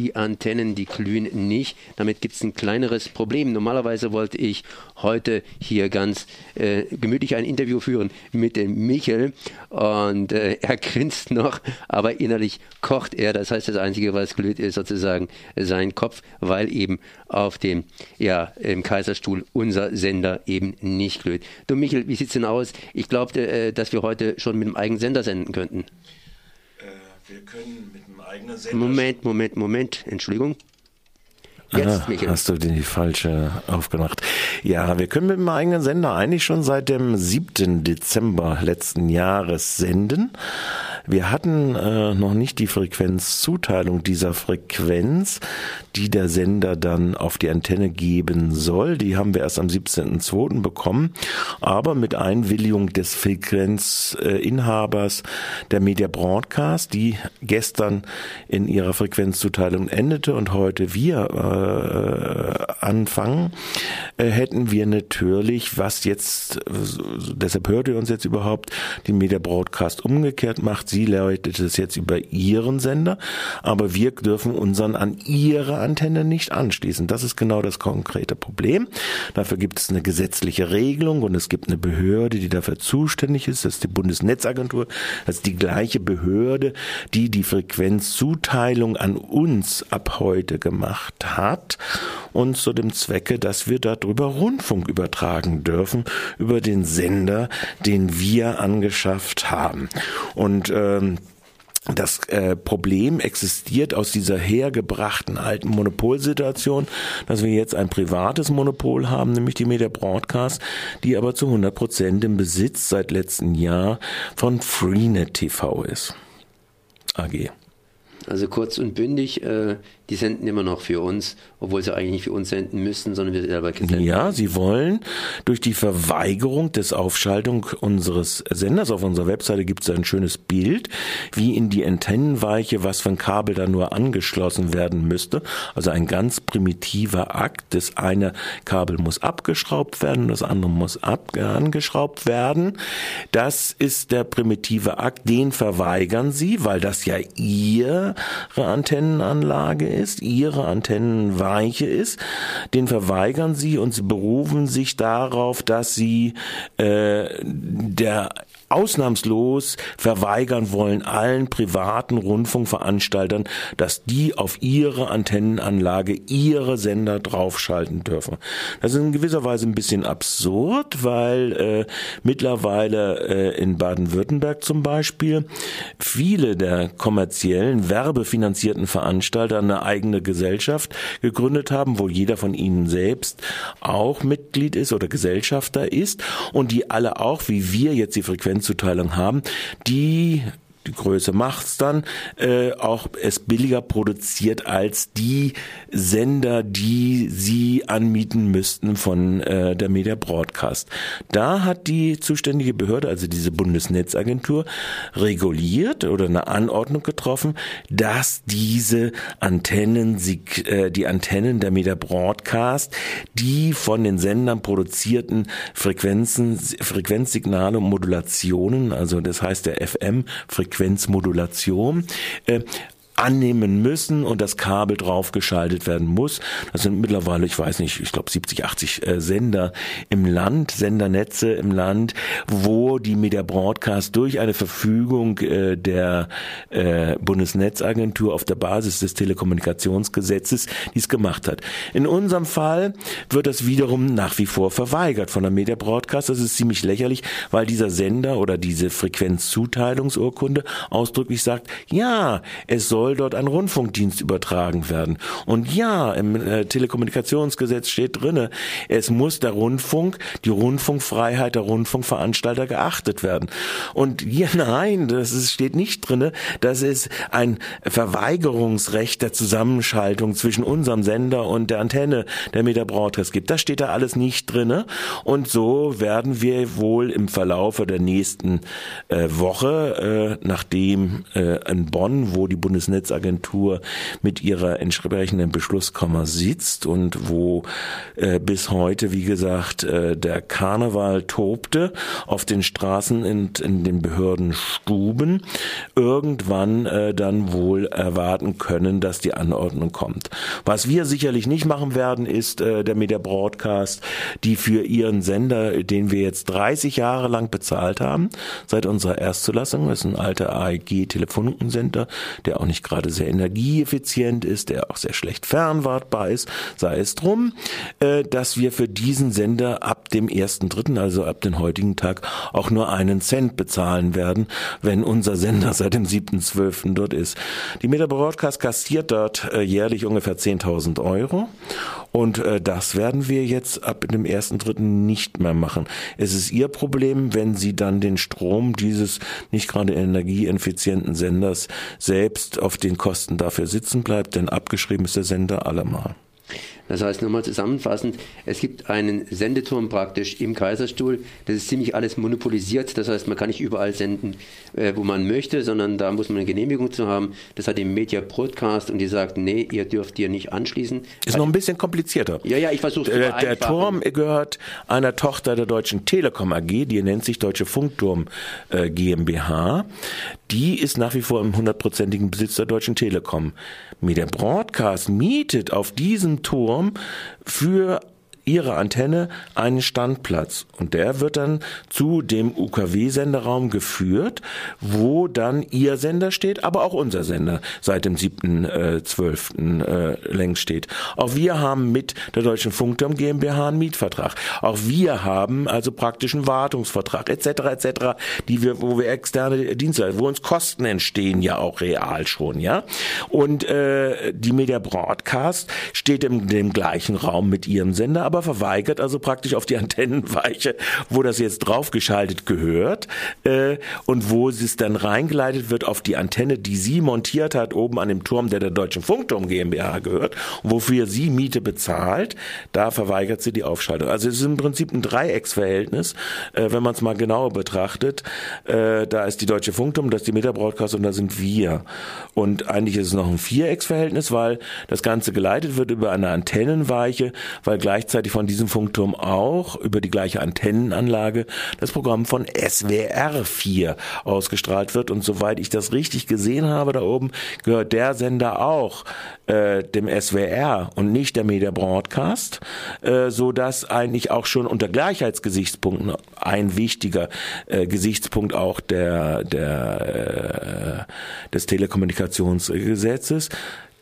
die Antennen, die glühen nicht. Damit gibt es ein kleineres Problem. Normalerweise wollte ich heute hier ganz äh, gemütlich ein Interview führen mit dem Michel und äh, er grinst noch, aber innerlich kocht er. Das heißt, das Einzige, was glüht, ist sozusagen sein Kopf, weil eben auf dem ja, im Kaiserstuhl unser Sender eben nicht glüht. Du Michel, wie sieht's denn aus? Ich glaubte, äh, dass wir heute schon mit einem eigenen Sender senden könnten. Wir können mit einem eigenen Sender. Moment, Moment, Moment. Entschuldigung. Jetzt, Michael. Hast du die falsche aufgemacht? Ja, wir können mit dem eigenen Sender eigentlich schon seit dem 7. Dezember letzten Jahres senden. Wir hatten äh, noch nicht die Frequenzzuteilung dieser Frequenz, die der Sender dann auf die Antenne geben soll. Die haben wir erst am 17.02. bekommen, aber mit Einwilligung des Frequenzinhabers der Media Broadcast, die gestern in ihrer Frequenzzuteilung endete und heute wir äh, anfangen, äh, hätten wir natürlich, was jetzt, deshalb hört ihr uns jetzt überhaupt, die Media Broadcast umgekehrt macht. Sie leitet es jetzt über ihren Sender, aber wir dürfen unseren an ihre Antenne nicht anschließen. Das ist genau das konkrete Problem. Dafür gibt es eine gesetzliche Regelung und es gibt eine Behörde, die dafür zuständig ist. Das ist die Bundesnetzagentur. Das ist die gleiche Behörde, die die Frequenzzuteilung an uns ab heute gemacht hat und zu dem Zwecke, dass wir darüber Rundfunk übertragen dürfen, über den Sender, den wir angeschafft haben. Und ähm, das äh, Problem existiert aus dieser hergebrachten alten Monopolsituation, dass wir jetzt ein privates Monopol haben, nämlich die Media Broadcast, die aber zu 100 Prozent im Besitz seit letztem Jahr von Freenet TV ist. AG. Also kurz und bündig, äh, die senden immer noch für uns, obwohl sie eigentlich nicht für uns senden müssten, sondern wir selber senden. Ja, sie wollen durch die Verweigerung des Aufschaltung unseres Senders auf unserer Webseite gibt es ein schönes Bild, wie in die Antennenweiche, was von Kabel da nur angeschlossen werden müsste. Also ein ganz primitiver Akt. Das eine Kabel muss abgeschraubt werden, das andere muss ab, angeschraubt werden. Das ist der primitive Akt, den verweigern sie, weil das ja ihre Antennenanlage ist ist, ihre Antennenweiche ist, den verweigern sie und sie berufen sich darauf, dass sie äh, der ausnahmslos verweigern wollen allen privaten Rundfunkveranstaltern, dass die auf ihre Antennenanlage ihre Sender draufschalten dürfen. Das ist in gewisser Weise ein bisschen absurd, weil äh, mittlerweile äh, in Baden-Württemberg zum Beispiel viele der kommerziellen, werbefinanzierten Veranstalter eine eigene Gesellschaft gegründet haben, wo jeder von ihnen selbst auch Mitglied ist oder Gesellschafter ist und die alle auch, wie wir jetzt die Frequenz Frequenzzuteilung haben, die die Größe macht's dann, äh, auch es billiger produziert als die Sender, die sie anmieten müssten von äh, der Media Broadcast. Da hat die zuständige Behörde, also diese Bundesnetzagentur, reguliert oder eine Anordnung getroffen, dass diese Antennen, sie, äh, die Antennen der Media Broadcast, die von den Sendern produzierten Frequenzen, Frequenzsignale und Modulationen, also das heißt der FM-Frequenz Frequenzmodulation. Annehmen müssen und das Kabel draufgeschaltet werden muss. Das sind mittlerweile, ich weiß nicht, ich glaube 70, 80 äh, Sender im Land, Sendernetze im Land, wo die Media Broadcast durch eine Verfügung äh, der äh, Bundesnetzagentur auf der Basis des Telekommunikationsgesetzes dies gemacht hat. In unserem Fall wird das wiederum nach wie vor verweigert von der Media Broadcast. Das ist ziemlich lächerlich, weil dieser Sender oder diese Frequenzzuteilungsurkunde ausdrücklich sagt, ja, es soll soll dort ein Rundfunkdienst übertragen werden. Und ja, im äh, Telekommunikationsgesetz steht drinne, es muss der Rundfunk, die Rundfunkfreiheit der Rundfunkveranstalter geachtet werden. Und ja, nein, das ist, steht nicht drinne, dass es ein Verweigerungsrecht der Zusammenschaltung zwischen unserem Sender und der Antenne der Meter Broadcast gibt. Das steht da alles nicht drinne. Und so werden wir wohl im Verlaufe der nächsten äh, Woche, äh, nachdem äh, in Bonn, wo die Bundesnetz Bundesnetzagentur mit ihrer entsprechenden Beschlusskammer sitzt und wo äh, bis heute, wie gesagt, äh, der Karneval tobte auf den Straßen und in den Behördenstuben, irgendwann äh, dann wohl erwarten können, dass die Anordnung kommt. Was wir sicherlich nicht machen werden, ist äh, der Media Broadcast, die für ihren Sender, den wir jetzt 30 Jahre lang bezahlt haben, seit unserer Erstzulassung, ist ein alter AEG-Telefonensender, der auch nicht gerade sehr energieeffizient ist, der auch sehr schlecht fernwartbar ist, sei es drum, äh, dass wir für diesen Sender ab dem ersten Dritten, also ab dem heutigen Tag, auch nur einen Cent bezahlen werden, wenn unser Sender seit dem 7.12. dort ist. Die Meta Broadcast kassiert dort äh, jährlich ungefähr 10.000 Euro und äh, das werden wir jetzt ab dem ersten Dritten nicht mehr machen. Es ist ihr Problem, wenn sie dann den Strom dieses nicht gerade energieeffizienten Senders selbst auf den Kosten dafür sitzen bleibt, denn abgeschrieben ist der Sender allemal. Das heißt, nochmal zusammenfassend, es gibt einen Sendeturm praktisch im Kaiserstuhl. Das ist ziemlich alles monopolisiert. Das heißt, man kann nicht überall senden, äh, wo man möchte, sondern da muss man eine Genehmigung zu haben. Das hat die Media Broadcast und die sagt, nee, ihr dürft hier nicht anschließen. Ist noch ein bisschen komplizierter. Ja, ja, ich versuche es der, der Turm gehört einer Tochter der Deutschen Telekom AG, die nennt sich Deutsche Funkturm äh, GmbH. Die ist nach wie vor im hundertprozentigen Besitz der Deutschen Telekom. Media Broadcast mietet auf diesem Turm Turm für ihre Antenne einen Standplatz und der wird dann zu dem UKW-Senderaum geführt, wo dann ihr Sender steht, aber auch unser Sender seit dem 7.12. Äh, äh, längst steht. Auch wir haben mit der Deutschen Funkturm GmbH einen Mietvertrag. Auch wir haben also praktisch einen Wartungsvertrag etc. etc., die wir, wo wir externe Dienste, wo uns Kosten entstehen ja auch real schon, ja. Und äh, die Media Broadcast steht in dem gleichen Raum mit ihrem Sender, aber verweigert also praktisch auf die Antennenweiche, wo das jetzt draufgeschaltet gehört äh, und wo es dann reingeleitet wird auf die Antenne, die sie montiert hat oben an dem Turm, der der Deutschen Funkturm GmbH gehört, wofür sie Miete bezahlt, da verweigert sie die Aufschaltung. Also es ist im Prinzip ein Dreiecksverhältnis, äh, wenn man es mal genauer betrachtet. Äh, da ist die Deutsche Funkturm, das ist die Meta Broadcast und da sind wir. Und eigentlich ist es noch ein Vierecksverhältnis, weil das Ganze geleitet wird über eine Antennenweiche, weil gleichzeitig gleichzeitig von diesem Funkturm auch über die gleiche Antennenanlage das Programm von SWR 4 ausgestrahlt wird. Und soweit ich das richtig gesehen habe, da oben gehört der Sender auch äh, dem SWR und nicht der Media Broadcast, äh, so dass eigentlich auch schon unter Gleichheitsgesichtspunkten ein wichtiger äh, Gesichtspunkt auch der, der äh, des Telekommunikationsgesetzes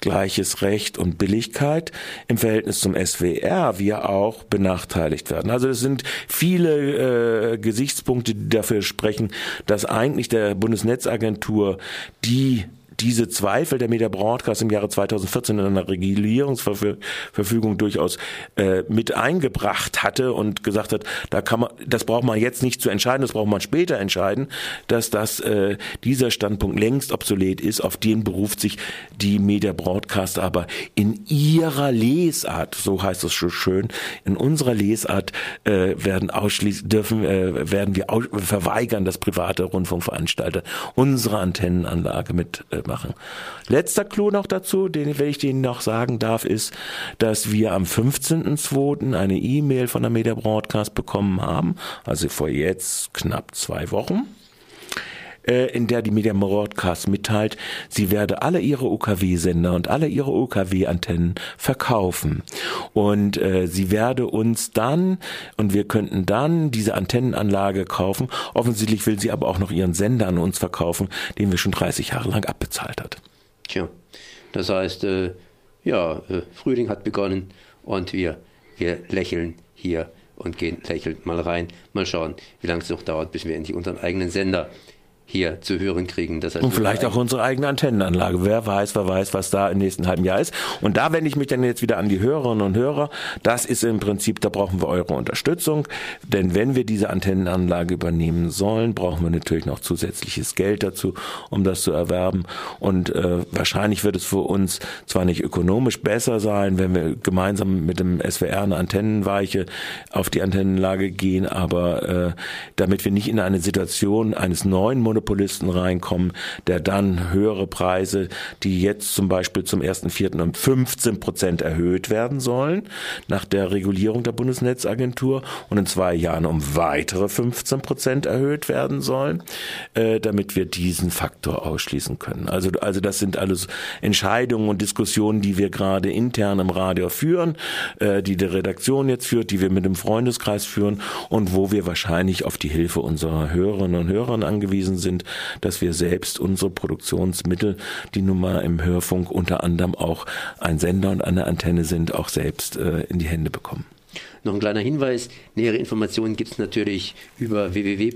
gleiches Recht und Billigkeit im Verhältnis zum SWR wir auch benachteiligt werden. Also es sind viele äh, Gesichtspunkte, die dafür sprechen, dass eigentlich der Bundesnetzagentur die diese Zweifel der Media Broadcast im Jahre 2014 in einer Regulierungsverfügung durchaus äh, mit eingebracht hatte und gesagt hat, da kann man, das braucht man jetzt nicht zu entscheiden, das braucht man später entscheiden, dass das äh, dieser Standpunkt längst obsolet ist. Auf den beruft sich die Media Broadcast aber in ihrer Lesart, so heißt es schon schön, in unserer Lesart äh, werden ausschließlich dürfen äh, werden wir verweigern, dass private Rundfunkveranstalter unsere Antennenanlage mit äh, machen. Letzter Clou noch dazu, den wenn ich Ihnen noch sagen darf, ist, dass wir am 15.02. eine E-Mail von der Media Broadcast bekommen haben, also vor jetzt knapp zwei Wochen in der die Media Broadcast mitteilt, sie werde alle ihre UKW-Sender und alle ihre UKW-Antennen verkaufen. Und äh, sie werde uns dann, und wir könnten dann diese Antennenanlage kaufen. Offensichtlich will sie aber auch noch ihren Sender an uns verkaufen, den wir schon 30 Jahre lang abbezahlt hat. Tja, das heißt, äh, ja, äh, Frühling hat begonnen und wir, wir lächeln hier und gehen lächelnd mal rein. Mal schauen, wie lange es noch dauert, bis wir endlich unseren eigenen Sender hier zu hören kriegen. Das heißt, und vielleicht auch unsere eigene Antennenanlage. Wer weiß, wer weiß, was da im nächsten halben Jahr ist. Und da wende ich mich dann jetzt wieder an die Hörerinnen und Hörer. Das ist im Prinzip, da brauchen wir eure Unterstützung. Denn wenn wir diese Antennenanlage übernehmen sollen, brauchen wir natürlich noch zusätzliches Geld dazu, um das zu erwerben. Und äh, wahrscheinlich wird es für uns zwar nicht ökonomisch besser sein, wenn wir gemeinsam mit dem SWR eine Antennenweiche auf die Antennenlage gehen, aber äh, damit wir nicht in eine Situation eines neuen Monopols Monopolisten reinkommen, der dann höhere Preise, die jetzt zum Beispiel zum 1.4. um 15 Prozent erhöht werden sollen, nach der Regulierung der Bundesnetzagentur und in zwei Jahren um weitere 15 Prozent erhöht werden sollen, äh, damit wir diesen Faktor ausschließen können. Also, also das sind alles Entscheidungen und Diskussionen, die wir gerade intern im Radio führen, äh, die die Redaktion jetzt führt, die wir mit dem Freundeskreis führen und wo wir wahrscheinlich auf die Hilfe unserer Hörerinnen und Hörer angewiesen sind, dass wir selbst unsere Produktionsmittel, die nun mal im Hörfunk unter anderem auch ein Sender und eine Antenne sind, auch selbst äh, in die Hände bekommen. Noch ein kleiner Hinweis, nähere Informationen gibt es natürlich über www.rdl.de.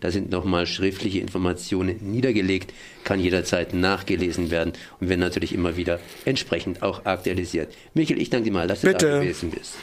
Da sind nochmal schriftliche Informationen niedergelegt, kann jederzeit nachgelesen werden und werden natürlich immer wieder entsprechend auch aktualisiert. Michael, ich danke dir mal, dass du Bitte. da gewesen bist.